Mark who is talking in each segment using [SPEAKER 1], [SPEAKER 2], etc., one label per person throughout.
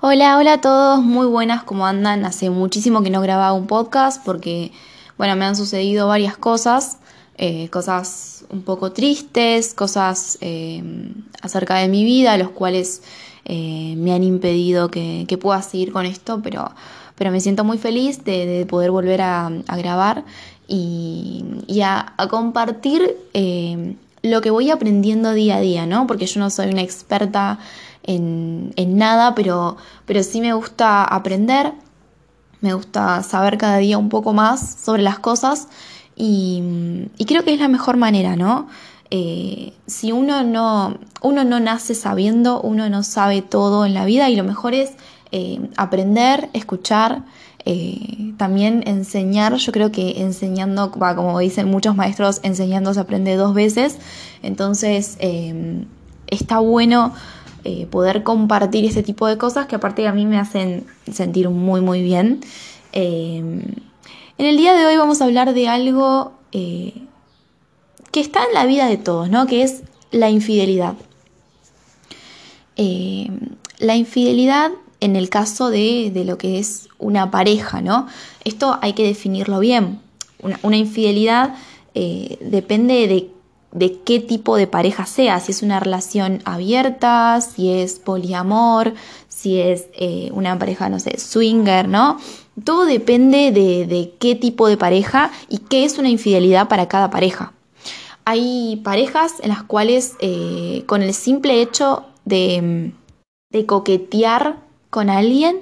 [SPEAKER 1] Hola, hola a todos, muy buenas, ¿cómo andan? Hace muchísimo que no grababa un podcast porque, bueno, me han sucedido varias cosas, eh, cosas un poco tristes, cosas eh, acerca de mi vida, los cuales eh, me han impedido que, pueda seguir con esto, pero, pero me siento muy feliz de, poder volver a, grabar y, a, a, compartir lo que voy aprendiendo día a día, ¿no? Porque yo no soy una experta en, nada, pero, pero sí me gusta aprender, me gusta saber cada día un poco más sobre las cosas y, creo que es la mejor manera, ¿no? Eh, si uno no, uno no nace sabiendo, uno no sabe todo en la vida y lo mejor es eh, aprender, escuchar, eh, también enseñar, yo creo que enseñando, como dicen muchos maestros, enseñando se aprende dos veces, entonces está bueno eh, poder compartir ese tipo de cosas que aparte a mí me hacen sentir muy muy bien. Em, en el día de hoy vamos a hablar de algo eh, que está en la vida de todos, ¿no? Que es la infidelidad. La infidelidad en el caso de, lo que es una pareja, ¿no? Esto hay que definirlo bien. Una, infidelidad eh, depende de, de, qué tipo de pareja sea, si es una relación abierta, si es poliamor, si es eh, una pareja, no sé, swinger, ¿no? Todo depende de, qué tipo de pareja y qué es una infidelidad para cada pareja. Hay parejas en las cuales eh, con el simple hecho de, de coquetear con alguien,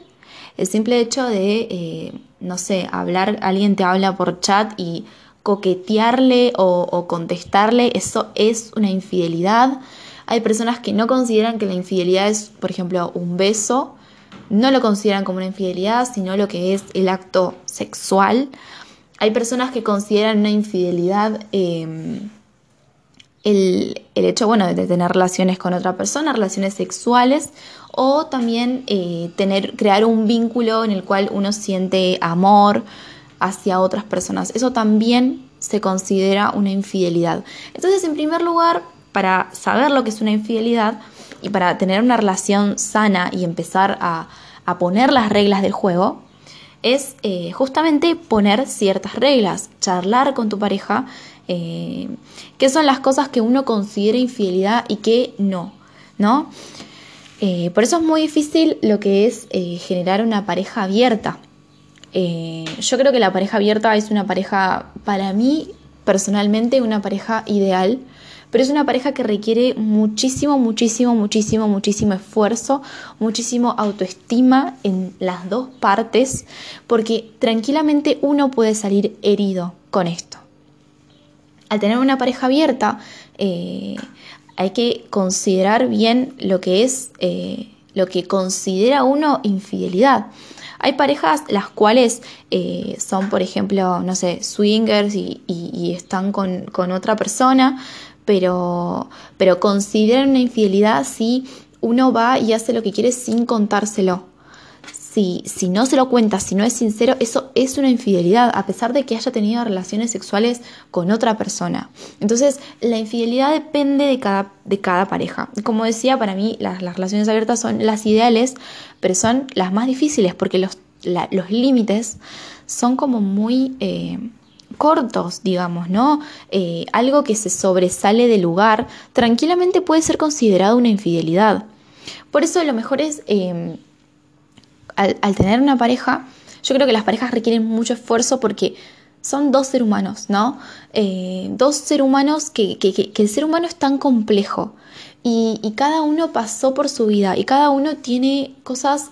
[SPEAKER 1] el simple hecho de, eh, no sé, hablar, alguien te habla por chat y coquetearle o, contestarle, eso es una infidelidad. Hay personas que no consideran que la infidelidad es, por ejemplo, un beso, no lo consideran como una infidelidad, sino lo que es el acto sexual. Hay personas que consideran una infidelidad em, el, hecho, bueno, de tener relaciones con otra persona, relaciones sexuales, o también eh, tener, crear un vínculo en el cual uno siente amor hacia otras personas. Eso también se considera una infidelidad. Entonces, en primer lugar, para saber lo que es una infidelidad y para tener una relación sana y empezar a, poner las reglas del juego, es eh, justamente poner ciertas reglas, charlar con tu pareja, eh, qué son las cosas que uno considera infidelidad y qué no, ¿no? Eh, por eso es muy difícil lo que es eh, generar una pareja abierta. Eh, yo creo que la pareja abierta es una pareja, para mí personalmente, una pareja ideal, pero es una pareja que requiere muchísimo, muchísimo, muchísimo, muchísimo esfuerzo, muchísimo autoestima en las dos partes, porque tranquilamente uno puede salir herido con esto. Al tener una pareja abierta, hay que considerar bien lo que es, eh, lo que considera uno infidelidad. Hay parejas las cuales eh, son, por ejemplo, no sé, swingers y, están con, con, otra persona, pero, pero consideran una infidelidad si uno va y hace lo que quiere sin contárselo si, no se lo cuenta, si no es sincero, eso es una infidelidad, a pesar de que haya tenido relaciones sexuales con otra persona. Entonces, la infidelidad depende de cada, de cada pareja. Como decía, para mí las, relaciones abiertas son las ideales, pero son las más difíciles porque los, los límites son como muy... Eh, cortos, digamos, ¿no? Eh, algo que se sobresale del lugar, tranquilamente puede ser considerado una infidelidad. Por eso lo mejor es eh, al, tener una pareja, yo creo que las parejas requieren mucho esfuerzo porque son dos seres humanos, ¿no? Eh, dos seres humanos que, el ser humano es tan complejo y, cada uno pasó por su vida y cada uno tiene cosas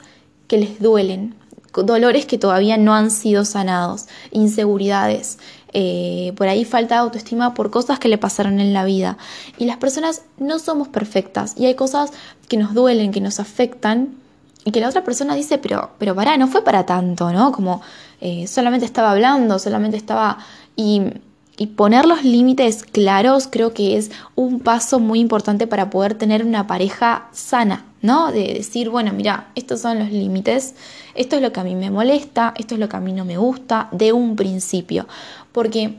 [SPEAKER 1] que les duelen, dolores que todavía no han sido sanados, inseguridades. Eh, por ahí falta autoestima por cosas que le pasaron en la vida. Y las personas no somos perfectas y hay cosas que nos duelen, que nos afectan y que la otra persona dice, pero, pero pará, no fue para tanto, ¿no? Como eh, solamente estaba hablando, solamente estaba... Y, y poner los límites claros creo que es un paso muy importante para poder tener una pareja sana, ¿no? De decir, bueno, mira, estos son los límites, esto es lo que a mí me molesta, esto es lo que a mí no me gusta, de un principio. Porque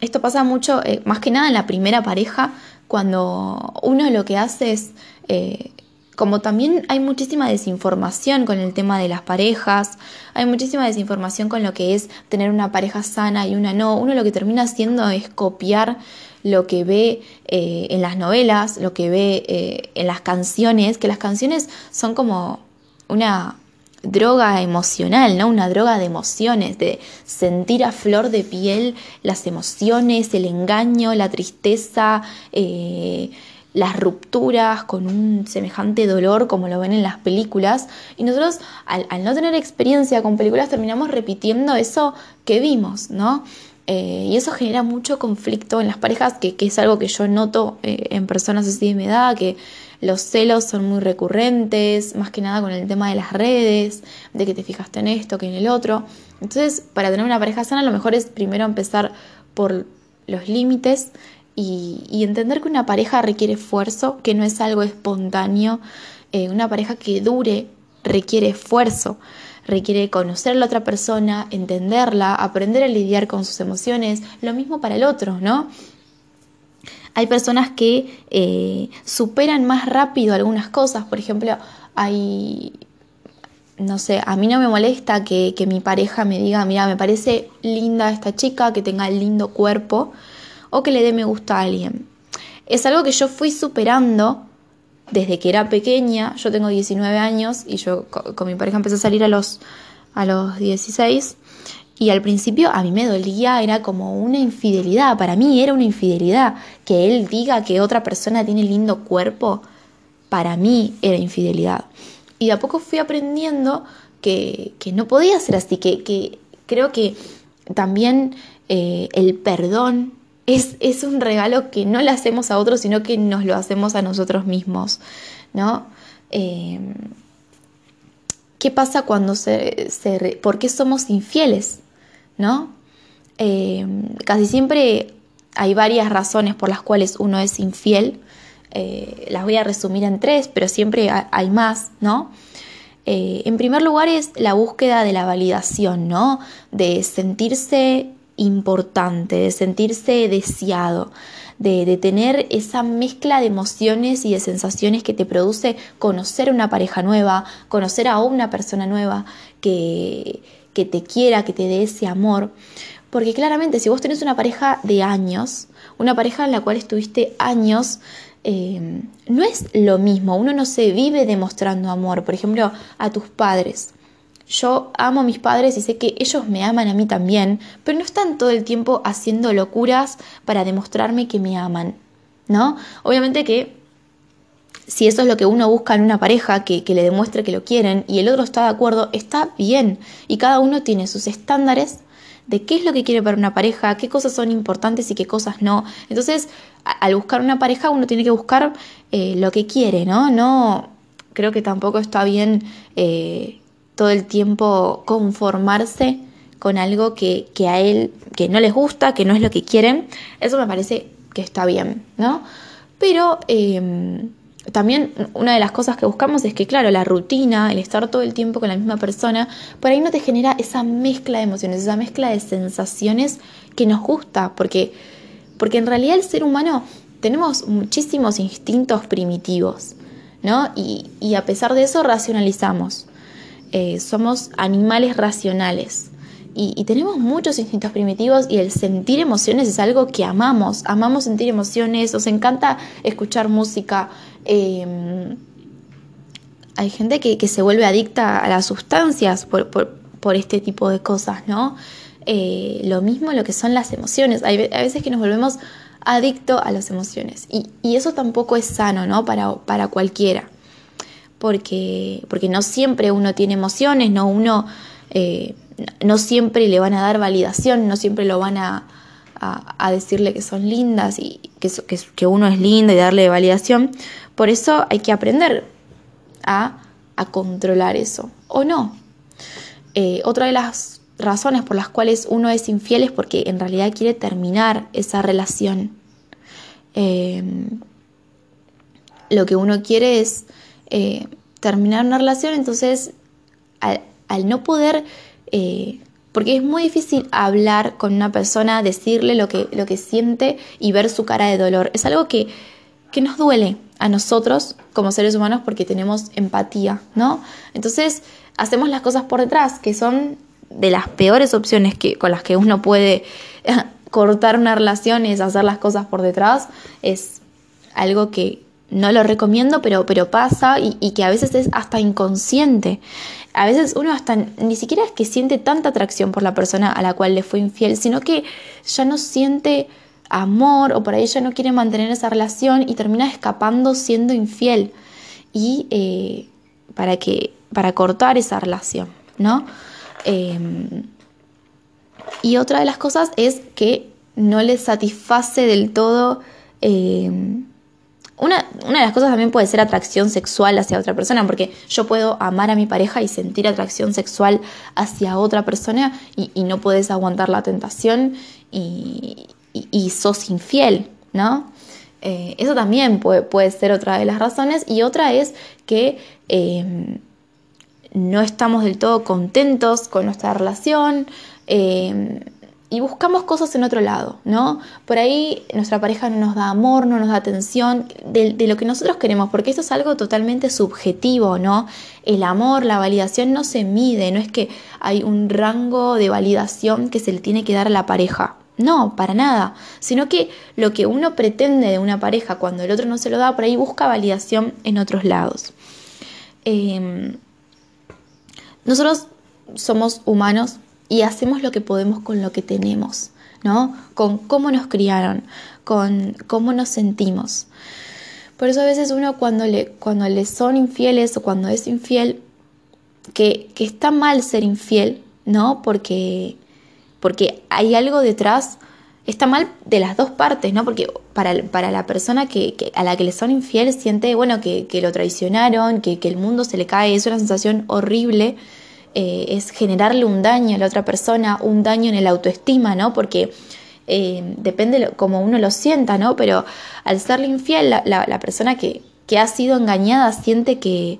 [SPEAKER 1] esto pasa mucho, eh, más que nada en la primera pareja, cuando uno lo que hace es... Eh, como también hay muchísima desinformación con el tema de las parejas, hay muchísima desinformación con lo que es tener una pareja sana y una no, uno lo que termina haciendo es copiar lo que ve eh, en las novelas, lo que ve eh, en las canciones, que las canciones son como una droga emocional, ¿no? Una droga de emociones, de sentir a flor de piel las emociones, el engaño, la tristeza, eh, las rupturas con un semejante dolor como lo ven en las películas. Y nosotros, al, no tener experiencia con películas, terminamos repitiendo eso que vimos, ¿no? Eh, y eso genera mucho conflicto en las parejas, que, es algo que yo noto eh, en personas así de mi edad, que los celos son muy recurrentes, más que nada con el tema de las redes, de que te fijaste en esto, que en el otro. Entonces, para tener una pareja sana, lo mejor es primero empezar por los límites y, entender que una pareja requiere esfuerzo, que no es algo espontáneo. Eh, una pareja que dure requiere esfuerzo, requiere conocer a la otra persona, entenderla, aprender a lidiar con sus emociones. Lo mismo para el otro, ¿no? Hay personas que eh, superan más rápido algunas cosas, por ejemplo, hay no sé, a mí no me molesta que, que, mi pareja me diga, mira, me parece linda esta chica, que tenga lindo cuerpo, o que le dé me gusta a alguien. Es algo que yo fui superando desde que era pequeña, yo tengo 19 años y yo con, mi pareja empecé a salir a los, a los 16 y al principio a mí me dolía, era como una infidelidad, para mí era una infidelidad que él diga que otra persona tiene lindo cuerpo, para mí era infidelidad. Y de a poco fui aprendiendo que, no podía ser así, que, creo que también eh, el perdón es, un regalo que no le hacemos a otros, sino que nos lo hacemos a nosotros mismos, ¿no? Eh, ¿Qué pasa cuando se, ¿Por qué somos infieles? ¿No? Eh, casi siempre hay varias razones por las cuales uno es infiel. Eh, las voy a resumir en tres, pero siempre hay más, ¿no? en primer lugar es la búsqueda de la validación, ¿no? De sentirse importante, de sentirse deseado, de, tener esa mezcla de emociones y de sensaciones que te produce conocer una pareja nueva, conocer a una persona nueva que, que te quiera, que te dé ese amor. Porque claramente si vos tenés una pareja de años, una pareja en la cual estuviste años, eh, no es lo mismo, uno no se vive demostrando amor, por ejemplo, a tus padres. Yo amo a mis padres y sé que ellos me aman a mí también, pero no están todo el tiempo haciendo locuras para demostrarme que me aman, ¿no? Obviamente que si eso es lo que uno busca en una pareja, que, que, le demuestre que lo quieren y el otro está de acuerdo, está bien. Y cada uno tiene sus estándares de qué es lo que quiere para una pareja, qué cosas son importantes y qué cosas no. Entonces, al buscar una pareja, uno tiene que buscar eh, lo que quiere, ¿no? No, creo que tampoco está bien eh, todo el tiempo conformarse con algo que, a él, que no les gusta, que no es lo que quieren, eso me parece que está bien, ¿no? Pero em, también una de las cosas que buscamos es que, claro, la rutina, el estar todo el tiempo con la misma persona, por ahí no te genera esa mezcla de emociones, esa mezcla de sensaciones que nos gusta, porque, porque en realidad el ser humano tenemos muchísimos instintos primitivos, ¿no? Y, y a pesar de eso racionalizamos. Eh, somos animales racionales y, tenemos muchos instintos primitivos y el sentir emociones es algo que amamos, amamos sentir emociones, nos encanta escuchar música. Em, hay gente que, se vuelve adicta a las sustancias por, este tipo de cosas, ¿no? Eh, lo mismo lo que son las emociones. Hay, veces que nos volvemos adictos a las emociones y, eso tampoco es sano, ¿no? Para, para cualquiera porque, porque no siempre uno tiene emociones, no uno eh, no siempre le van a dar validación, no siempre lo van a, a, decirle que son lindas y que, que, uno es lindo y darle validación. Por eso hay que aprender a, a controlar eso, o no. Eh, otra de las razones por las cuales uno es infiel es porque en realidad quiere terminar esa relación. Eh, lo que uno quiere es eh, terminar una relación, entonces al, no poder, eh, porque es muy difícil hablar con una persona, decirle lo que, lo que siente y ver su cara de dolor. Es algo que, que nos duele a nosotros como seres humanos porque tenemos empatía, ¿no? Entonces hacemos las cosas por detrás, que son de las peores opciones que, con las que uno puede cortar una relación, es hacer las cosas por detrás, es algo que no lo recomiendo, pero, pero pasa y, que a veces es hasta inconsciente. A veces uno hasta ni siquiera es que siente tanta atracción por la persona a la cual le fue infiel, sino que ya no siente amor o por ahí ya no quiere mantener esa relación y termina escapando siendo infiel y eh, para que para cortar esa relación, ¿no? Em, y otra de las cosas es que no le satisface del todo em, una, una, de las cosas también puede ser atracción sexual hacia otra persona, porque yo puedo amar a mi pareja y sentir atracción sexual hacia otra persona y, y no puedes aguantar la tentación y, y, sos infiel, ¿no? Eh, eso también puede, puede, ser otra de las razones. Y otra es que em, no estamos del todo contentos con nuestra relación em, y buscamos cosas en otro lado, ¿no? Por ahí nuestra pareja no nos da amor, no nos da atención de, lo que nosotros queremos, porque esto es algo totalmente subjetivo, ¿no? El amor, la validación no se mide, no es que hay un rango de validación que se le tiene que dar a la pareja. No, para nada, sino que lo que uno pretende de una pareja cuando el otro no se lo da, por ahí busca validación en otros lados. Em, nosotros somos humanos y hacemos lo que podemos con lo que tenemos, ¿no? Con cómo nos criaron, con cómo nos sentimos. Por eso a veces uno cuando le, cuando le son infieles o cuando es infiel, que, que está mal ser infiel, ¿no? Porque porque hay algo detrás, está mal de las dos partes, ¿no? Porque para, para la persona que, a la que le son infiel siente, bueno, que, lo traicionaron, que, el mundo se le cae, es una sensación horrible, eh, es generarle un daño a la otra persona, un daño en el autoestima, ¿no? Porque eh, depende como uno lo sienta, ¿no? Pero al serle infiel, la, la persona que, que ha sido engañada siente que,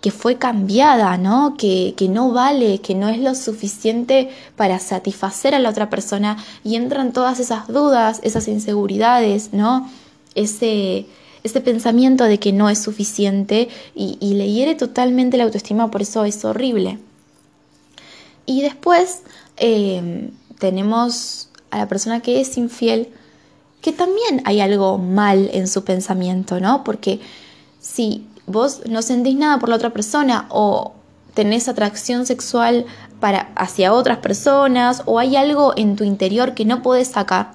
[SPEAKER 1] que fue cambiada, ¿no? Que, que, no vale, que no es lo suficiente para satisfacer a la otra persona y entran todas esas dudas, esas inseguridades, ¿no? Ese, ese pensamiento de que no es suficiente y, y le hiere totalmente la autoestima, por eso es horrible. Y después eh, tenemos a la persona que es infiel, que también hay algo mal en su pensamiento, ¿no? Porque si vos no sentís nada por la otra persona o tenés atracción sexual para, hacia otras personas o hay algo en tu interior que no puedes sacar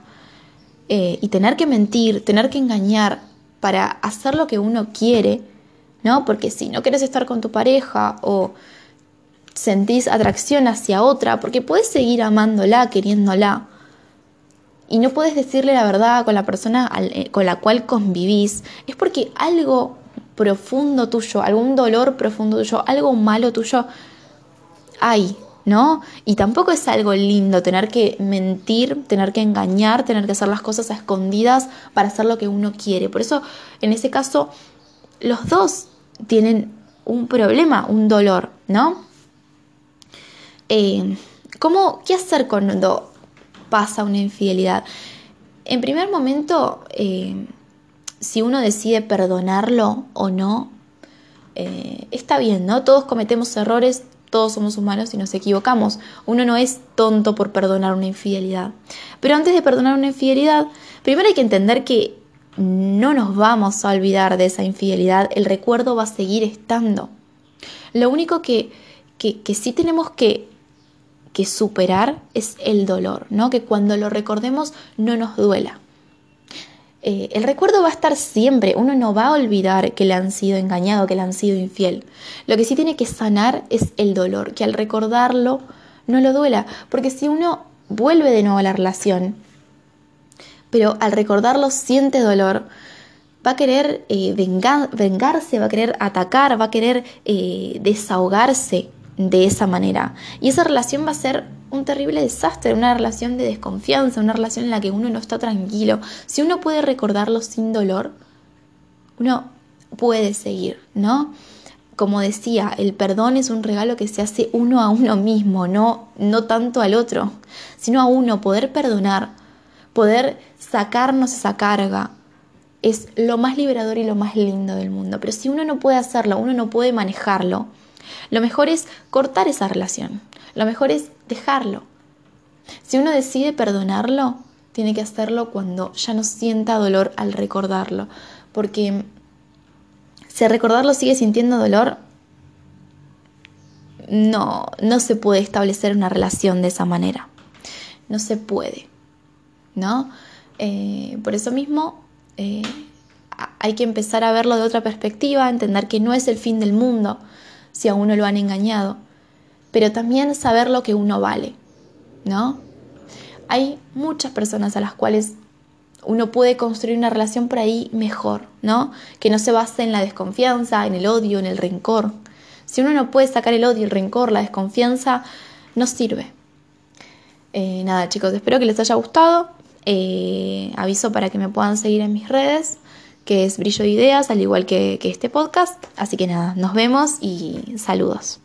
[SPEAKER 1] eh, y tener que mentir, tener que engañar para hacer lo que uno quiere, ¿no? Porque si no quieres estar con tu pareja o sentís atracción hacia otra, porque puedes seguir amándola, queriéndola, y no puedes decirle la verdad con la persona eh, con la cual convivís, es porque algo profundo tuyo, algún dolor profundo tuyo, algo malo tuyo hay, ¿no? Y tampoco es algo lindo tener que mentir, tener que engañar, tener que hacer las cosas a escondidas para hacer lo que uno quiere. Por eso, en ese caso, los dos tienen un problema, un dolor, ¿no? Eh, ¿cómo, ¿Qué hacer cuando pasa una infidelidad? En primer momento, eh, si uno decide perdonarlo o no, eh, está bien, ¿no? Todos cometemos errores, todos somos humanos y nos equivocamos. Uno no es tonto por perdonar una infidelidad. Pero antes de perdonar una infidelidad, primero hay que entender que no nos vamos a olvidar de esa infidelidad, el recuerdo va a seguir estando. Lo único que, que, que sí tenemos que, que superar es el dolor, ¿no? Que cuando lo recordemos no nos duela. Eh, el recuerdo va a estar siempre, uno no va a olvidar que le han sido engañado, que le han sido infiel. Lo que sí tiene que sanar es el dolor, que al recordarlo no lo duela, porque si uno vuelve de nuevo a la relación, pero al recordarlo siente dolor, va a querer eh, vengarse, va a querer atacar, va a querer eh, desahogarse de esa manera. Y esa relación va a ser un terrible desastre, una relación de desconfianza, una relación en la que uno no está tranquilo. Si uno puede recordarlo sin dolor, uno puede seguir, ¿no? Como decía, el perdón es un regalo que se hace uno a uno mismo, no, no tanto al otro, sino a uno, poder perdonar, poder sacarnos esa carga, es lo más liberador y lo más lindo del mundo. Pero si uno no puede hacerlo, uno no puede manejarlo, lo mejor es cortar esa relación. Lo mejor es dejarlo. Si uno decide perdonarlo, tiene que hacerlo cuando ya no sienta dolor al recordarlo. Porque si recordarlo sigue sintiendo dolor, no, no se puede establecer una relación de esa manera. No se puede. ¿No? Eh, por eso mismo eh, hay que empezar a verlo de otra perspectiva, entender que no es el fin del mundo si a uno lo han engañado, pero también saber lo que uno vale, ¿no? Hay muchas personas a las cuales uno puede construir una relación por ahí mejor, ¿no? Que no se base en la desconfianza, en el odio, en el rencor. Si uno no puede sacar el odio, el rencor, la desconfianza, no sirve. Eh, nada, chicos, espero que les haya gustado. Eh, aviso para que me puedan seguir en mis redes, que es Brillo de Ideas, al igual que, que este podcast. Así que nada, nos vemos y saludos.